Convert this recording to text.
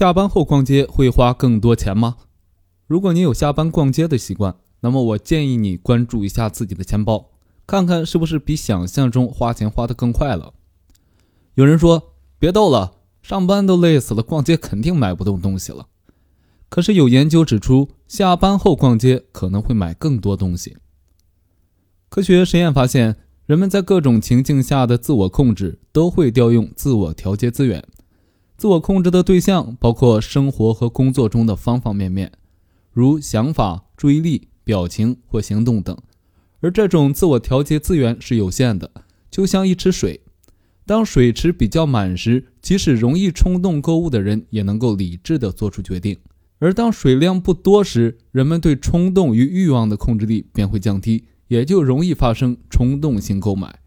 下班后逛街会花更多钱吗？如果你有下班逛街的习惯，那么我建议你关注一下自己的钱包，看看是不是比想象中花钱花得更快了。有人说：“别逗了，上班都累死了，逛街肯定买不动东西了。”可是有研究指出，下班后逛街可能会买更多东西。科学实验发现，人们在各种情境下的自我控制都会调用自我调节资源。自我控制的对象包括生活和工作中的方方面面，如想法、注意力、表情或行动等。而这种自我调节资源是有限的，就像一池水。当水池比较满时，即使容易冲动购物的人也能够理智地做出决定；而当水量不多时，人们对冲动与欲望的控制力便会降低，也就容易发生冲动性购买。